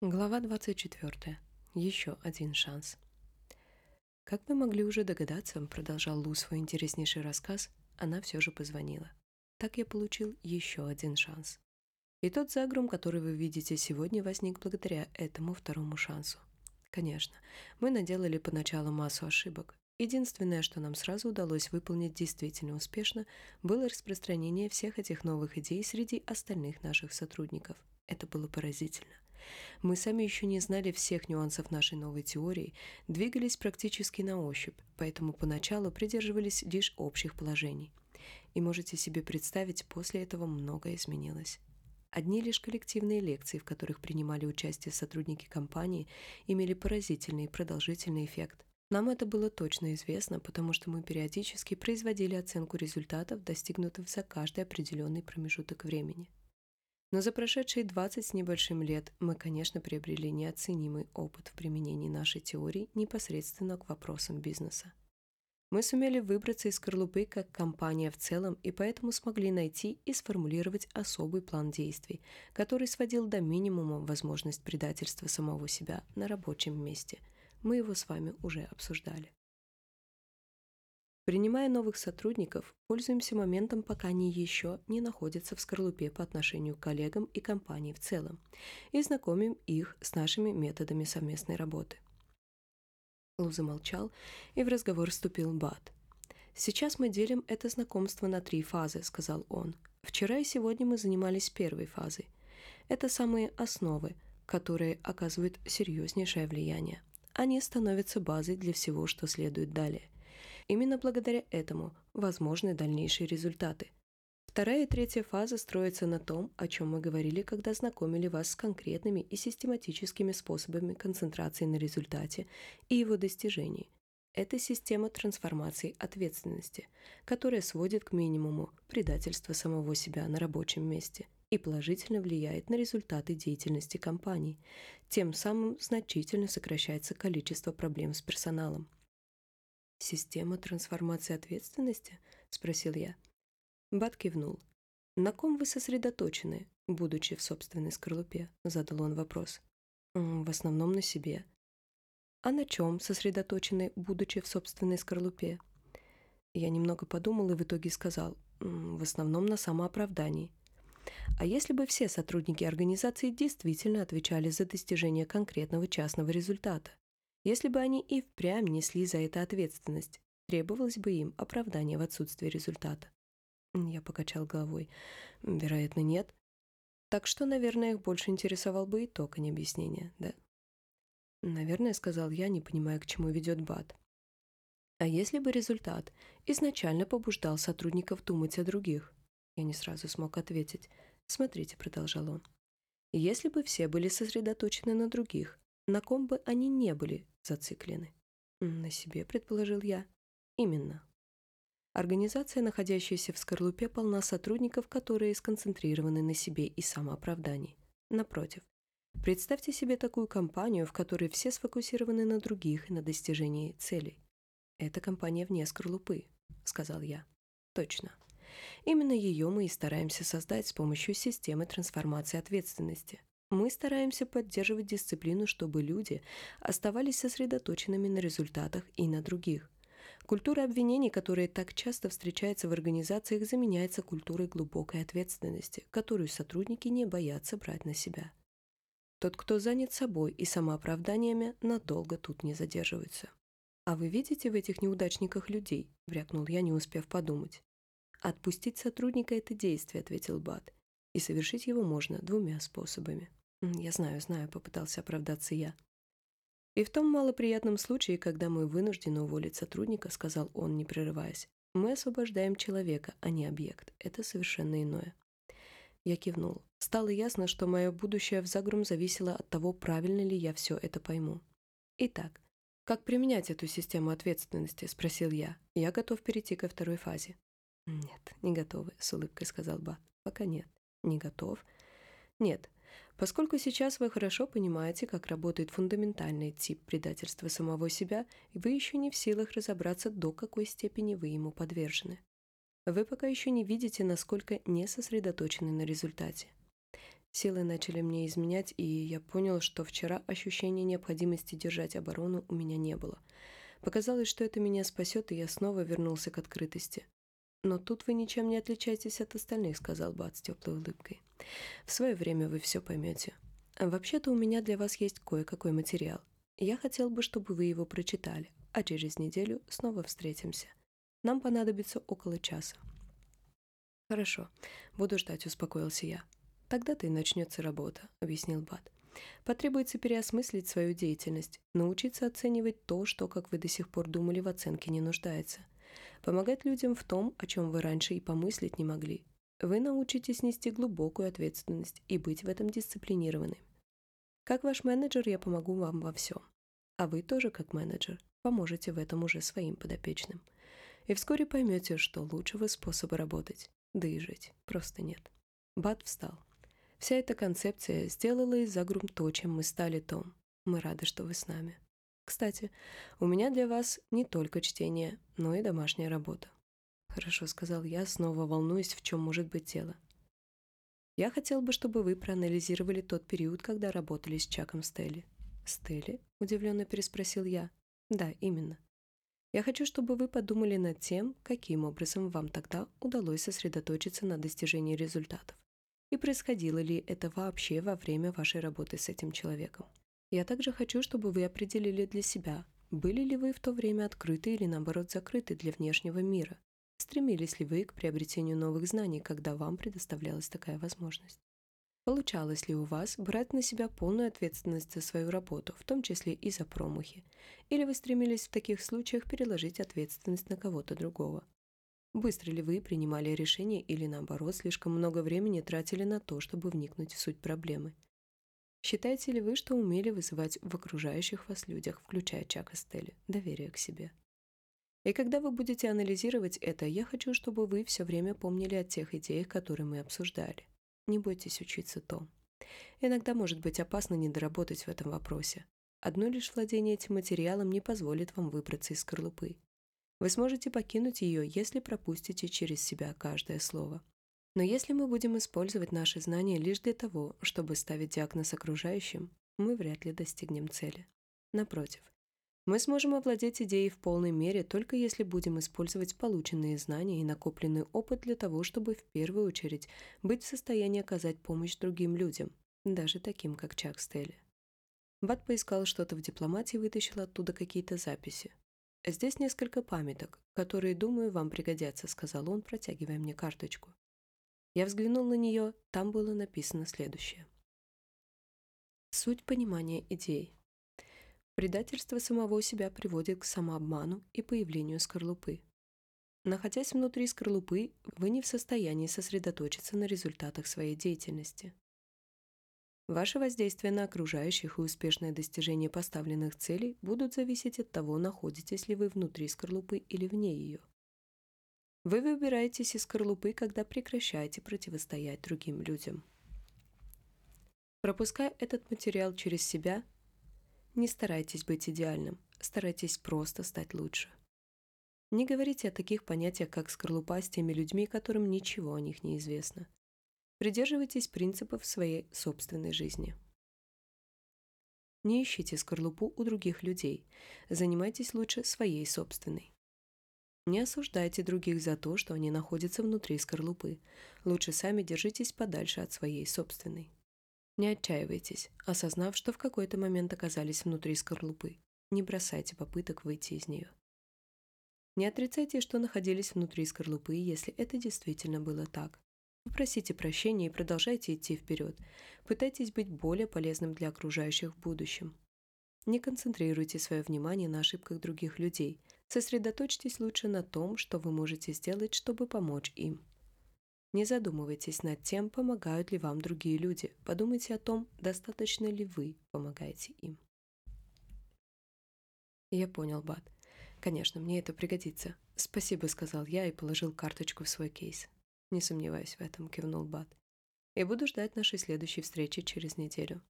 Глава 24. Еще один шанс. Как вы могли уже догадаться, продолжал Лу свой интереснейший рассказ, она все же позвонила. Так я получил еще один шанс. И тот загрум, который вы видите сегодня, возник благодаря этому второму шансу. Конечно, мы наделали поначалу массу ошибок. Единственное, что нам сразу удалось выполнить действительно успешно, было распространение всех этих новых идей среди остальных наших сотрудников. Это было поразительно. Мы сами еще не знали всех нюансов нашей новой теории, двигались практически на ощупь, поэтому поначалу придерживались лишь общих положений. И можете себе представить, после этого многое изменилось. Одни лишь коллективные лекции, в которых принимали участие сотрудники компании, имели поразительный и продолжительный эффект. Нам это было точно известно, потому что мы периодически производили оценку результатов, достигнутых за каждый определенный промежуток времени. Но за прошедшие 20 с небольшим лет мы, конечно, приобрели неоценимый опыт в применении нашей теории непосредственно к вопросам бизнеса. Мы сумели выбраться из скорлупы как компания в целом и поэтому смогли найти и сформулировать особый план действий, который сводил до минимума возможность предательства самого себя на рабочем месте. Мы его с вами уже обсуждали. Принимая новых сотрудников, пользуемся моментом, пока они еще не находятся в скорлупе по отношению к коллегам и компании в целом, и знакомим их с нашими методами совместной работы. Лу замолчал, и в разговор вступил Бат. «Сейчас мы делим это знакомство на три фазы», — сказал он. «Вчера и сегодня мы занимались первой фазой. Это самые основы, которые оказывают серьезнейшее влияние. Они становятся базой для всего, что следует далее. Именно благодаря этому возможны дальнейшие результаты. Вторая и третья фаза строятся на том, о чем мы говорили, когда знакомили вас с конкретными и систематическими способами концентрации на результате и его достижении. Это система трансформации ответственности, которая сводит к минимуму предательство самого себя на рабочем месте и положительно влияет на результаты деятельности компании. Тем самым значительно сокращается количество проблем с персоналом. «Система трансформации ответственности?» — спросил я. Бат кивнул. «На ком вы сосредоточены, будучи в собственной скорлупе?» — задал он вопрос. «В основном на себе». «А на чем сосредоточены, будучи в собственной скорлупе?» Я немного подумал и в итоге сказал, в основном на самооправдании. А если бы все сотрудники организации действительно отвечали за достижение конкретного частного результата? Если бы они и впрямь несли за это ответственность, требовалось бы им оправдание в отсутствии результата. Я покачал головой. Вероятно, нет. Так что, наверное, их больше интересовал бы итог, а не объяснение, да? Наверное, сказал я, не понимая, к чему ведет Бат. А если бы результат изначально побуждал сотрудников думать о других? Я не сразу смог ответить. Смотрите, продолжал он. Если бы все были сосредоточены на других, на ком бы они не были зациклены. На себе, предположил я. Именно. Организация, находящаяся в скорлупе, полна сотрудников, которые сконцентрированы на себе и самооправдании. Напротив, представьте себе такую компанию, в которой все сфокусированы на других и на достижении целей. Это компания вне скорлупы, сказал я. Точно. Именно ее мы и стараемся создать с помощью системы трансформации ответственности. Мы стараемся поддерживать дисциплину, чтобы люди оставались сосредоточенными на результатах и на других. Культура обвинений, которая так часто встречается в организациях, заменяется культурой глубокой ответственности, которую сотрудники не боятся брать на себя. Тот, кто занят собой и самооправданиями, надолго тут не задерживается. «А вы видите в этих неудачниках людей?» – врякнул я, не успев подумать. «Отпустить сотрудника – это действие», – ответил Бат. «И совершить его можно двумя способами». «Я знаю, знаю», — попытался оправдаться я. «И в том малоприятном случае, когда мы вынуждены уволить сотрудника», — сказал он, не прерываясь, «мы освобождаем человека, а не объект. Это совершенно иное». Я кивнул. Стало ясно, что мое будущее в Загрум зависело от того, правильно ли я все это пойму. «Итак, как применять эту систему ответственности?» — спросил я. «Я готов перейти ко второй фазе». «Нет, не готовы», — с улыбкой сказал Бат. «Пока нет». «Не готов?» «Нет, Поскольку сейчас вы хорошо понимаете, как работает фундаментальный тип предательства самого себя, вы еще не в силах разобраться, до какой степени вы ему подвержены. Вы пока еще не видите, насколько не сосредоточены на результате. Силы начали мне изменять, и я понял, что вчера ощущения необходимости держать оборону у меня не было. Показалось, что это меня спасет, и я снова вернулся к открытости. «Но тут вы ничем не отличаетесь от остальных», — сказал Бат с теплой улыбкой. «В свое время вы все поймете. Вообще-то у меня для вас есть кое-какой материал. Я хотел бы, чтобы вы его прочитали, а через неделю снова встретимся. Нам понадобится около часа». «Хорошо, буду ждать», — успокоился я. Тогда-то и начнется работа, объяснил Бат. Потребуется переосмыслить свою деятельность, научиться оценивать то, что, как вы до сих пор думали, в оценке не нуждается. Помогать людям в том, о чем вы раньше и помыслить не могли. Вы научитесь нести глубокую ответственность и быть в этом дисциплинированным. Как ваш менеджер я помогу вам во всем. А вы тоже, как менеджер, поможете в этом уже своим подопечным. И вскоре поймете, что лучшего способа работать, да и жить, просто нет. Бат встал. Вся эта концепция сделала из Загрум то, чем мы стали Том. Мы рады, что вы с нами. Кстати, у меня для вас не только чтение, но и домашняя работа. Хорошо, сказал я, снова волнуюсь, в чем может быть дело. Я хотел бы, чтобы вы проанализировали тот период, когда работали с Чаком Стелли. Стелли? Удивленно переспросил я. Да, именно. Я хочу, чтобы вы подумали над тем, каким образом вам тогда удалось сосредоточиться на достижении результатов и происходило ли это вообще во время вашей работы с этим человеком. Я также хочу, чтобы вы определили для себя, были ли вы в то время открыты или наоборот закрыты для внешнего мира, стремились ли вы к приобретению новых знаний, когда вам предоставлялась такая возможность. Получалось ли у вас брать на себя полную ответственность за свою работу, в том числе и за промахи? Или вы стремились в таких случаях переложить ответственность на кого-то другого? Быстро ли вы принимали решения или, наоборот, слишком много времени тратили на то, чтобы вникнуть в суть проблемы? Считаете ли вы, что умели вызывать в окружающих вас людях, включая Чака Стелли, доверие к себе? И когда вы будете анализировать это, я хочу, чтобы вы все время помнили о тех идеях, которые мы обсуждали. Не бойтесь учиться то. Иногда может быть опасно не доработать в этом вопросе. Одно лишь владение этим материалом не позволит вам выбраться из скорлупы. Вы сможете покинуть ее, если пропустите через себя каждое слово. Но если мы будем использовать наши знания лишь для того, чтобы ставить диагноз окружающим, мы вряд ли достигнем цели. Напротив, мы сможем овладеть идеей в полной мере только если будем использовать полученные знания и накопленный опыт для того, чтобы в первую очередь быть в состоянии оказать помощь другим людям, даже таким, как Чак Стелли. Бат поискал что-то в дипломатии и вытащил оттуда какие-то записи. «Здесь несколько памяток, которые, думаю, вам пригодятся», — сказал он, протягивая мне карточку. Я взглянул на нее, там было написано следующее. Суть понимания идей. Предательство самого себя приводит к самообману и появлению скорлупы. Находясь внутри скорлупы, вы не в состоянии сосредоточиться на результатах своей деятельности. Ваше воздействие на окружающих и успешное достижение поставленных целей будут зависеть от того, находитесь ли вы внутри скорлупы или вне ее. Вы выбираетесь из скорлупы, когда прекращаете противостоять другим людям. Пропуская этот материал через себя, не старайтесь быть идеальным, старайтесь просто стать лучше. Не говорите о таких понятиях, как скорлупа с теми людьми, которым ничего о них не известно. Придерживайтесь принципов своей собственной жизни. Не ищите скорлупу у других людей, занимайтесь лучше своей собственной. Не осуждайте других за то, что они находятся внутри скорлупы. Лучше сами держитесь подальше от своей собственной. Не отчаивайтесь, осознав, что в какой-то момент оказались внутри скорлупы. Не бросайте попыток выйти из нее. Не отрицайте, что находились внутри скорлупы, если это действительно было так. Попросите прощения и продолжайте идти вперед. Пытайтесь быть более полезным для окружающих в будущем. Не концентрируйте свое внимание на ошибках других людей. Сосредоточьтесь лучше на том, что вы можете сделать, чтобы помочь им. Не задумывайтесь над тем, помогают ли вам другие люди. Подумайте о том, достаточно ли вы помогаете им. Я понял, Бат. Конечно, мне это пригодится. Спасибо, сказал я и положил карточку в свой кейс. «Не сомневаюсь в этом», — кивнул Бат. «И буду ждать нашей следующей встречи через неделю».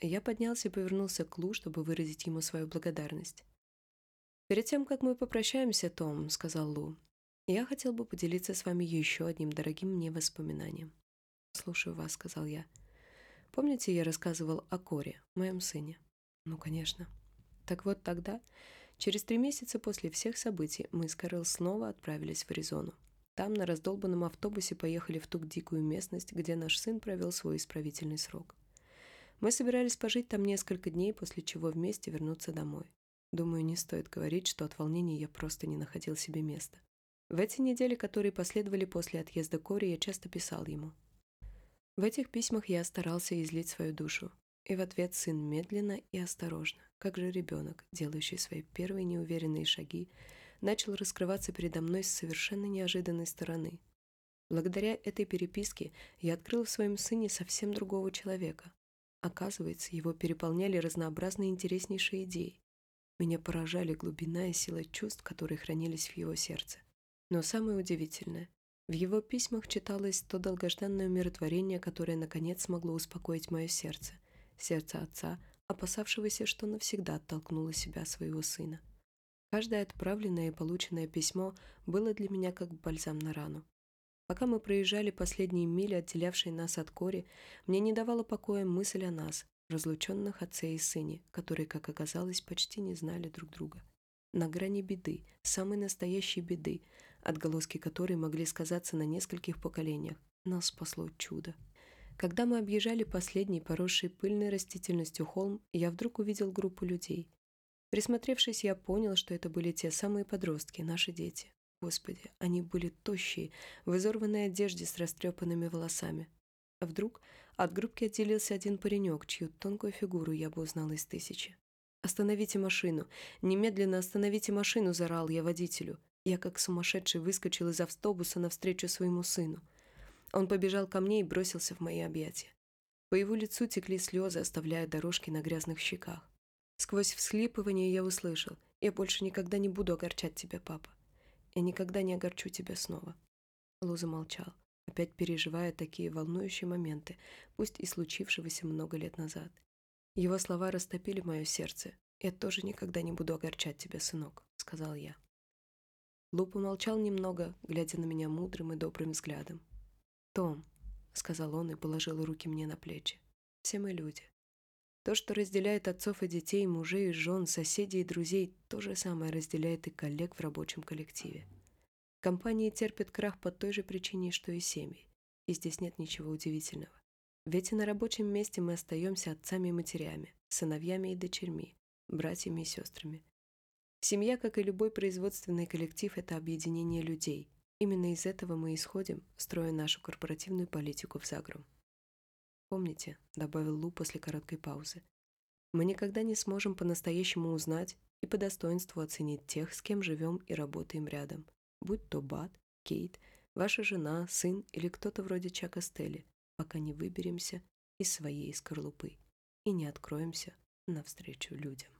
Я поднялся и повернулся к Лу, чтобы выразить ему свою благодарность. «Перед тем, как мы попрощаемся, Том», — сказал Лу, «я хотел бы поделиться с вами еще одним дорогим мне воспоминанием». «Слушаю вас», — сказал я. Помните, я рассказывал о Коре, моем сыне? Ну, конечно. Так вот тогда, через три месяца после всех событий, мы с Кэрол снова отправились в Аризону. Там на раздолбанном автобусе поехали в ту дикую местность, где наш сын провел свой исправительный срок. Мы собирались пожить там несколько дней, после чего вместе вернуться домой. Думаю, не стоит говорить, что от волнения я просто не находил себе места. В эти недели, которые последовали после отъезда Кори, я часто писал ему. В этих письмах я старался излить свою душу. И в ответ сын медленно и осторожно, как же ребенок, делающий свои первые неуверенные шаги, начал раскрываться передо мной с совершенно неожиданной стороны. Благодаря этой переписке я открыл в своем сыне совсем другого человека. Оказывается, его переполняли разнообразные интереснейшие идеи. Меня поражали глубина и сила чувств, которые хранились в его сердце. Но самое удивительное, в его письмах читалось то долгожданное умиротворение, которое наконец смогло успокоить мое сердце, сердце отца, опасавшегося, что навсегда оттолкнуло себя своего сына. Каждое отправленное и полученное письмо было для меня как бальзам на рану. Пока мы проезжали последние мили, отделявшие нас от Кори, мне не давала покоя мысль о нас, разлученных отце и сыне, которые, как оказалось, почти не знали друг друга. На грани беды, самой настоящей беды, отголоски которой могли сказаться на нескольких поколениях, нас спасло чудо. Когда мы объезжали последний поросший пыльной растительностью холм, я вдруг увидел группу людей. Присмотревшись, я понял, что это были те самые подростки, наши дети. Господи, они были тощие, в изорванной одежде с растрепанными волосами. А вдруг от группки отделился один паренек, чью тонкую фигуру я бы узнал из тысячи. «Остановите машину! Немедленно остановите машину!» – зарал я водителю. Я как сумасшедший выскочил из автобуса навстречу своему сыну. Он побежал ко мне и бросился в мои объятия. По его лицу текли слезы, оставляя дорожки на грязных щеках. Сквозь всхлипывание я услышал, «Я больше никогда не буду огорчать тебя, папа. Я никогда не огорчу тебя снова». Луза молчал опять переживая такие волнующие моменты, пусть и случившегося много лет назад. Его слова растопили мое сердце. «Я тоже никогда не буду огорчать тебя, сынок», — сказал я. Лу помолчал немного, глядя на меня мудрым и добрым взглядом. «Том», — сказал он и положил руки мне на плечи, — «все мы люди. То, что разделяет отцов и детей, мужей и жен, соседей и друзей, то же самое разделяет и коллег в рабочем коллективе. Компании терпят крах по той же причине, что и семьи. И здесь нет ничего удивительного. Ведь и на рабочем месте мы остаемся отцами и матерями, сыновьями и дочерьми, братьями и сестрами. Семья, как и любой производственный коллектив, это объединение людей. Именно из этого мы исходим, строя нашу корпоративную политику в Загрум. Помните, добавил Лу после короткой паузы, мы никогда не сможем по-настоящему узнать и по достоинству оценить тех, с кем живем и работаем рядом будь то Бат, Кейт, ваша жена, сын или кто-то вроде Чака Стелли, пока не выберемся из своей скорлупы и не откроемся навстречу людям.